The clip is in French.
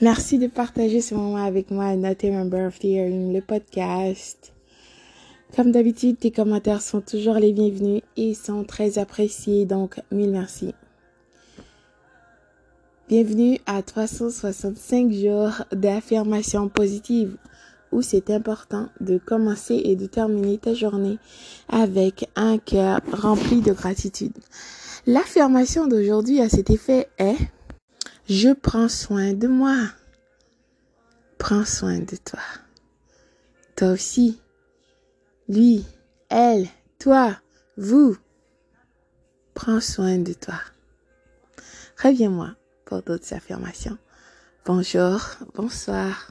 Merci de partager ce moment avec moi à Not Member of the Hearing, le podcast. Comme d'habitude, tes commentaires sont toujours les bienvenus et sont très appréciés, donc mille merci. Bienvenue à 365 jours d'affirmation positive où c'est important de commencer et de terminer ta journée avec un cœur rempli de gratitude. L'affirmation d'aujourd'hui à cet effet est je prends soin de moi. Prends soin de toi. Toi aussi. Lui, elle, toi, vous. Prends soin de toi. Reviens-moi pour d'autres affirmations. Bonjour, bonsoir.